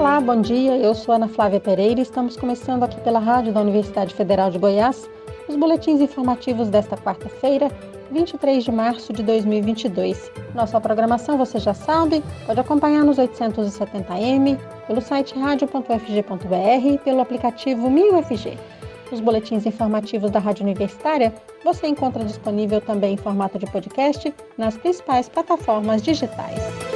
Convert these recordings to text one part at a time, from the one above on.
Olá, bom dia. Eu sou Ana Flávia Pereira e estamos começando aqui pela rádio da Universidade Federal de Goiás os boletins informativos desta quarta-feira, 23 de março de 2022. Nossa programação, você já sabe, pode acompanhar nos 870m, pelo site radio.fg.br e pelo aplicativo 1000FG. Os boletins informativos da Rádio Universitária você encontra disponível também em formato de podcast nas principais plataformas digitais.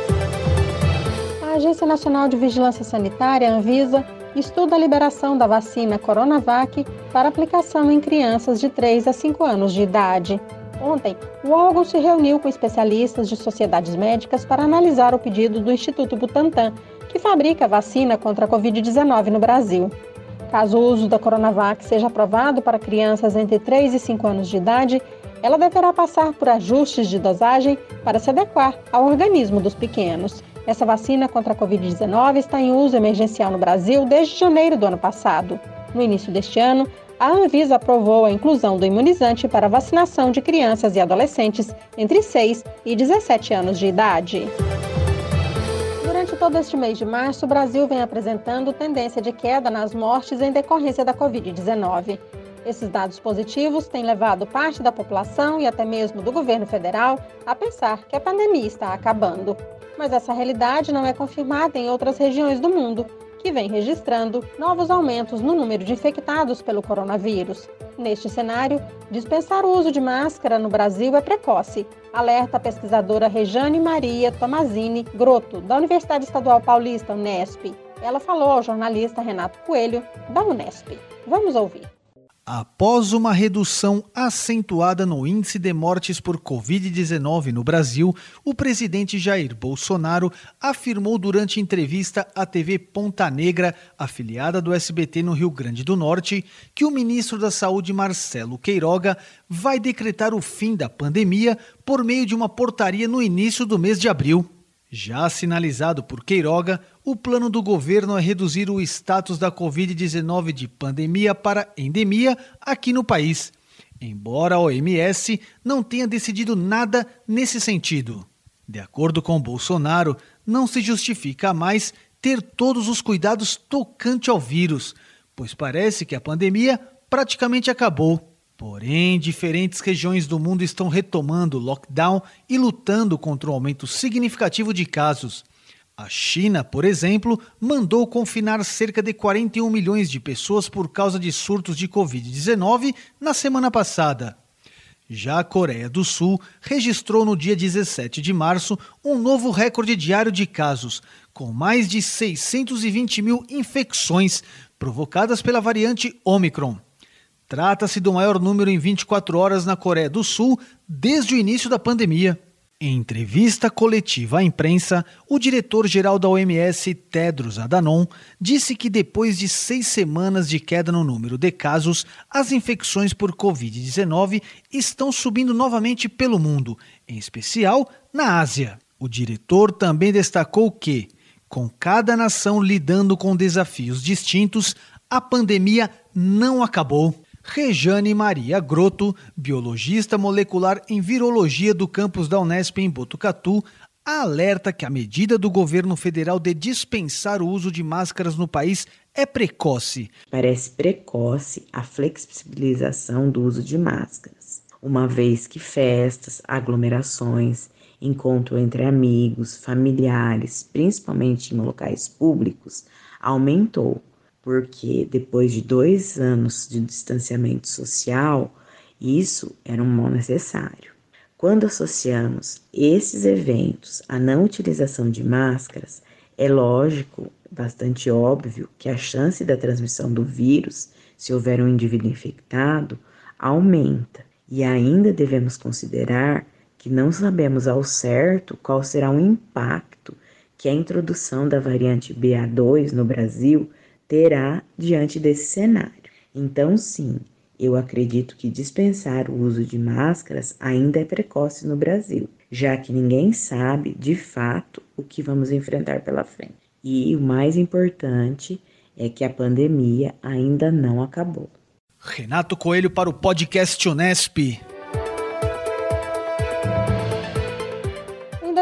A Agência Nacional de Vigilância Sanitária, Anvisa, estuda a liberação da vacina Coronavac para aplicação em crianças de 3 a 5 anos de idade. Ontem, o órgão se reuniu com especialistas de sociedades médicas para analisar o pedido do Instituto Butantan, que fabrica a vacina contra a Covid-19 no Brasil. Caso o uso da Coronavac seja aprovado para crianças entre 3 e 5 anos de idade, ela deverá passar por ajustes de dosagem para se adequar ao organismo dos pequenos. Essa vacina contra a Covid-19 está em uso emergencial no Brasil desde janeiro do ano passado. No início deste ano, a Anvisa aprovou a inclusão do imunizante para vacinação de crianças e adolescentes entre 6 e 17 anos de idade. Durante todo este mês de março, o Brasil vem apresentando tendência de queda nas mortes em decorrência da Covid-19. Esses dados positivos têm levado parte da população e até mesmo do governo federal a pensar que a pandemia está acabando. Mas essa realidade não é confirmada em outras regiões do mundo, que vem registrando novos aumentos no número de infectados pelo coronavírus. Neste cenário, dispensar o uso de máscara no Brasil é precoce, alerta a pesquisadora Rejane Maria Tomazini Grotto, da Universidade Estadual Paulista, Unesp. Ela falou ao jornalista Renato Coelho, da Unesp. Vamos ouvir. Após uma redução acentuada no índice de mortes por Covid-19 no Brasil, o presidente Jair Bolsonaro afirmou durante entrevista à TV Ponta Negra, afiliada do SBT no Rio Grande do Norte, que o ministro da Saúde Marcelo Queiroga vai decretar o fim da pandemia por meio de uma portaria no início do mês de abril. Já sinalizado por Queiroga, o plano do governo é reduzir o status da Covid-19 de pandemia para endemia aqui no país, embora a OMS não tenha decidido nada nesse sentido. De acordo com Bolsonaro, não se justifica mais ter todos os cuidados tocante ao vírus, pois parece que a pandemia praticamente acabou. Porém, diferentes regiões do mundo estão retomando o lockdown e lutando contra um aumento significativo de casos. A China, por exemplo, mandou confinar cerca de 41 milhões de pessoas por causa de surtos de Covid-19 na semana passada. Já a Coreia do Sul registrou no dia 17 de março um novo recorde diário de casos, com mais de 620 mil infecções provocadas pela variante Omicron. Trata-se do maior número em 24 horas na Coreia do Sul desde o início da pandemia. Em entrevista coletiva à imprensa, o diretor-geral da OMS, Tedros Adhanom, disse que depois de seis semanas de queda no número de casos, as infecções por Covid-19 estão subindo novamente pelo mundo, em especial na Ásia. O diretor também destacou que, com cada nação lidando com desafios distintos, a pandemia não acabou. Rejane Maria Grotto, biologista molecular em virologia do campus da Unesp em Botucatu, alerta que a medida do governo federal de dispensar o uso de máscaras no país é precoce. Parece precoce a flexibilização do uso de máscaras, uma vez que festas, aglomerações, encontro entre amigos, familiares, principalmente em locais públicos, aumentou porque depois de dois anos de distanciamento social, isso era um mal necessário. Quando associamos esses eventos à não utilização de máscaras, é lógico, bastante óbvio, que a chance da transmissão do vírus, se houver um indivíduo infectado, aumenta. E ainda devemos considerar que não sabemos ao certo qual será o impacto que a introdução da variante BA2 no Brasil terá diante desse cenário. Então, sim, eu acredito que dispensar o uso de máscaras ainda é precoce no Brasil, já que ninguém sabe de fato o que vamos enfrentar pela frente. E o mais importante é que a pandemia ainda não acabou. Renato Coelho para o podcast Unesp.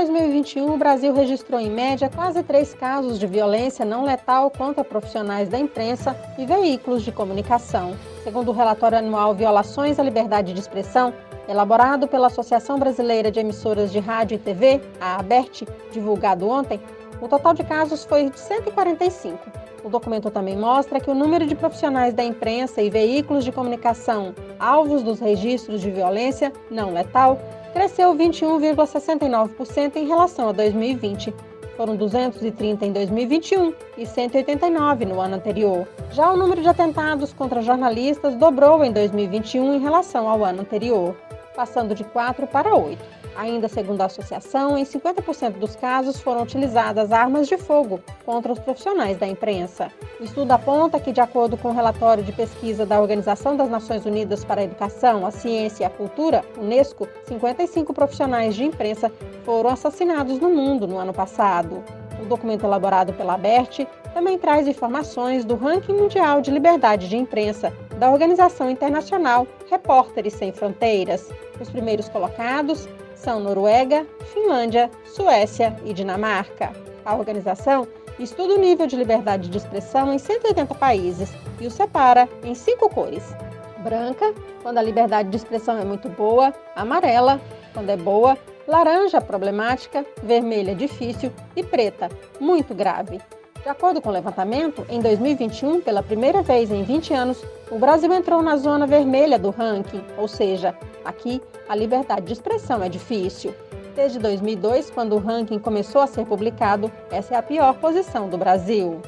2021, o Brasil registrou em média quase três casos de violência não letal contra profissionais da imprensa e veículos de comunicação. Segundo o relatório anual Violações à Liberdade de Expressão, elaborado pela Associação Brasileira de Emissoras de Rádio e TV, a ABERT, divulgado ontem, o total de casos foi de 145. O documento também mostra que o número de profissionais da imprensa e veículos de comunicação alvos dos registros de violência não letal cresceu 21,69% em relação a 2020. Foram 230 em 2021 e 189 no ano anterior. Já o número de atentados contra jornalistas dobrou em 2021 em relação ao ano anterior, passando de 4 para 8. Ainda segundo a associação, em 50% dos casos foram utilizadas armas de fogo contra os profissionais da imprensa. O estudo aponta que, de acordo com o relatório de pesquisa da Organização das Nações Unidas para a Educação, a Ciência e a Cultura, Unesco, 55 profissionais de imprensa foram assassinados no mundo no ano passado. O documento elaborado pela ABERT também traz informações do ranking mundial de liberdade de imprensa da organização internacional Repórteres Sem Fronteiras. Os primeiros colocados são Noruega, Finlândia, Suécia e Dinamarca. A organização estuda o nível de liberdade de expressão em 180 países e o separa em cinco cores: branca, quando a liberdade de expressão é muito boa, amarela, quando é boa, laranja, problemática, vermelha, difícil. E preta, muito grave. De acordo com o levantamento, em 2021, pela primeira vez em 20 anos, o Brasil entrou na zona vermelha do ranking, ou seja, aqui a liberdade de expressão é difícil. Desde 2002, quando o ranking começou a ser publicado, essa é a pior posição do Brasil.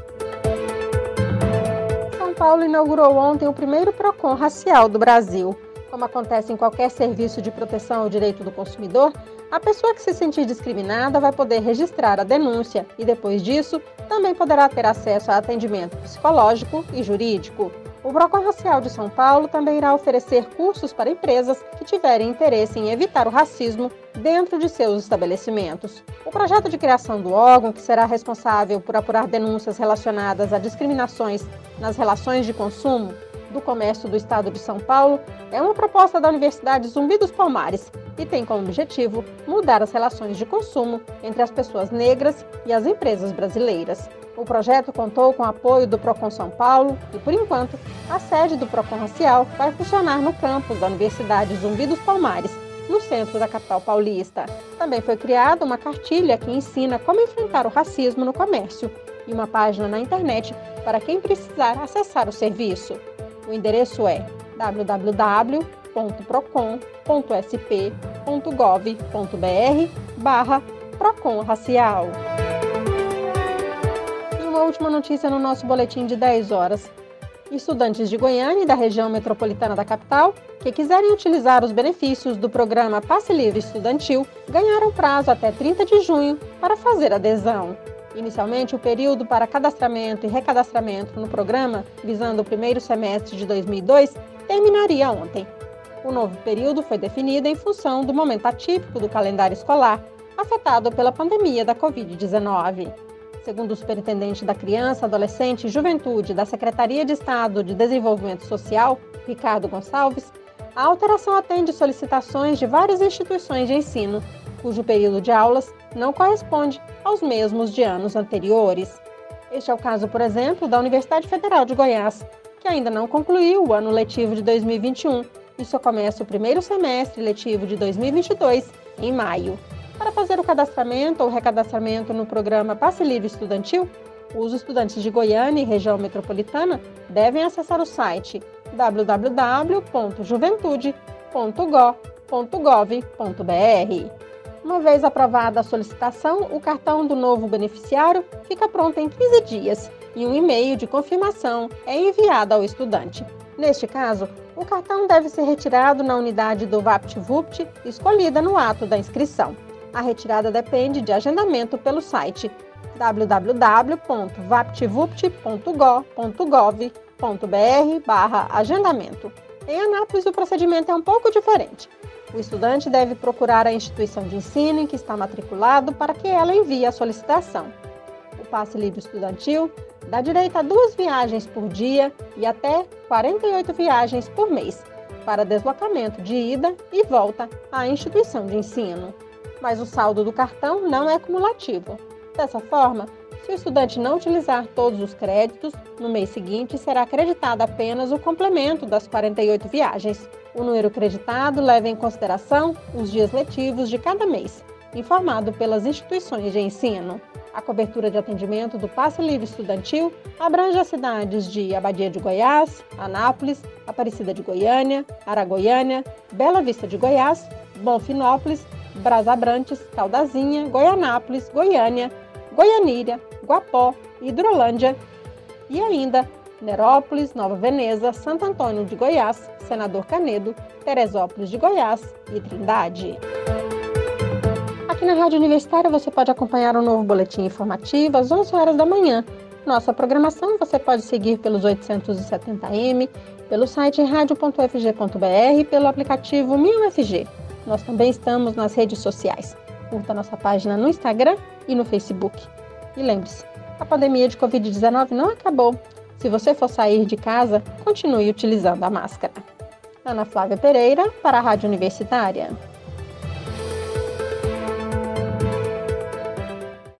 São Paulo inaugurou ontem o primeiro PROCON racial do Brasil. Como acontece em qualquer serviço de proteção ao direito do consumidor, a pessoa que se sentir discriminada vai poder registrar a denúncia e, depois disso, também poderá ter acesso a atendimento psicológico e jurídico. O Procon Racial de São Paulo também irá oferecer cursos para empresas que tiverem interesse em evitar o racismo dentro de seus estabelecimentos. O projeto de criação do órgão, que será responsável por apurar denúncias relacionadas a discriminações nas relações de consumo, do Comércio do Estado de São Paulo é uma proposta da Universidade Zumbi dos Palmares e tem como objetivo mudar as relações de consumo entre as pessoas negras e as empresas brasileiras. O projeto contou com o apoio do Procon São Paulo e, por enquanto, a sede do Procon Racial vai funcionar no campus da Universidade Zumbi dos Palmares, no centro da capital paulista. Também foi criada uma cartilha que ensina como enfrentar o racismo no comércio e uma página na internet para quem precisar acessar o serviço. O endereço é www.procon.sp.gov.br barra Procon Racial. Uma última notícia no nosso boletim de 10 horas. Estudantes de Goiânia e da região metropolitana da capital que quiserem utilizar os benefícios do programa Passe Livre Estudantil ganharam prazo até 30 de junho para fazer adesão. Inicialmente, o período para cadastramento e recadastramento no programa, visando o primeiro semestre de 2002, terminaria ontem. O novo período foi definido em função do momento atípico do calendário escolar, afetado pela pandemia da Covid-19. Segundo o superintendente da Criança, Adolescente e Juventude da Secretaria de Estado de Desenvolvimento Social, Ricardo Gonçalves, a alteração atende solicitações de várias instituições de ensino, cujo período de aulas não corresponde aos mesmos de anos anteriores. Este é o caso, por exemplo, da Universidade Federal de Goiás, que ainda não concluiu o ano letivo de 2021 e só começa o primeiro semestre letivo de 2022 em maio. Para fazer o cadastramento ou recadastramento no programa Passe Livre Estudantil, os estudantes de Goiânia e região metropolitana devem acessar o site www.juventude.go.gov.br. Uma vez aprovada a solicitação, o cartão do novo beneficiário fica pronto em 15 dias e um e-mail de confirmação é enviado ao estudante. Neste caso, o cartão deve ser retirado na unidade do VaptVupt escolhida no ato da inscrição. A retirada depende de agendamento pelo site www.vaptvupt.gov.br/agendamento. Em Anápolis, o procedimento é um pouco diferente. O estudante deve procurar a instituição de ensino em que está matriculado para que ela envie a solicitação. O passe livre estudantil dá direito a duas viagens por dia e até 48 viagens por mês para deslocamento de ida e volta à instituição de ensino. Mas o saldo do cartão não é cumulativo. Dessa forma, se o estudante não utilizar todos os créditos, no mês seguinte será acreditado apenas o complemento das 48 viagens. O número creditado leva em consideração os dias letivos de cada mês, informado pelas instituições de ensino. A cobertura de atendimento do Passe Livre Estudantil abrange as cidades de Abadia de Goiás, Anápolis, Aparecida de Goiânia, Aragoiânia, Bela Vista de Goiás, Bonfinópolis, Brasabrantes, Caldazinha, Goianápolis, Goiânia, Goianíria, Guapó, Hidrolândia e ainda Nerópolis, Nova Veneza, Santo Antônio de Goiás, Senador Canedo, Teresópolis de Goiás e Trindade. Aqui na Rádio Universitária você pode acompanhar um novo boletim informativo às 11 horas da manhã. Nossa programação você pode seguir pelos 870m, pelo site radio.fg.br e pelo aplicativo MinUFG. Nós também estamos nas redes sociais. Curta nossa página no Instagram e no Facebook. E lembre-se, a pandemia de Covid-19 não acabou. Se você for sair de casa, continue utilizando a máscara. Ana Flávia Pereira, para a Rádio Universitária.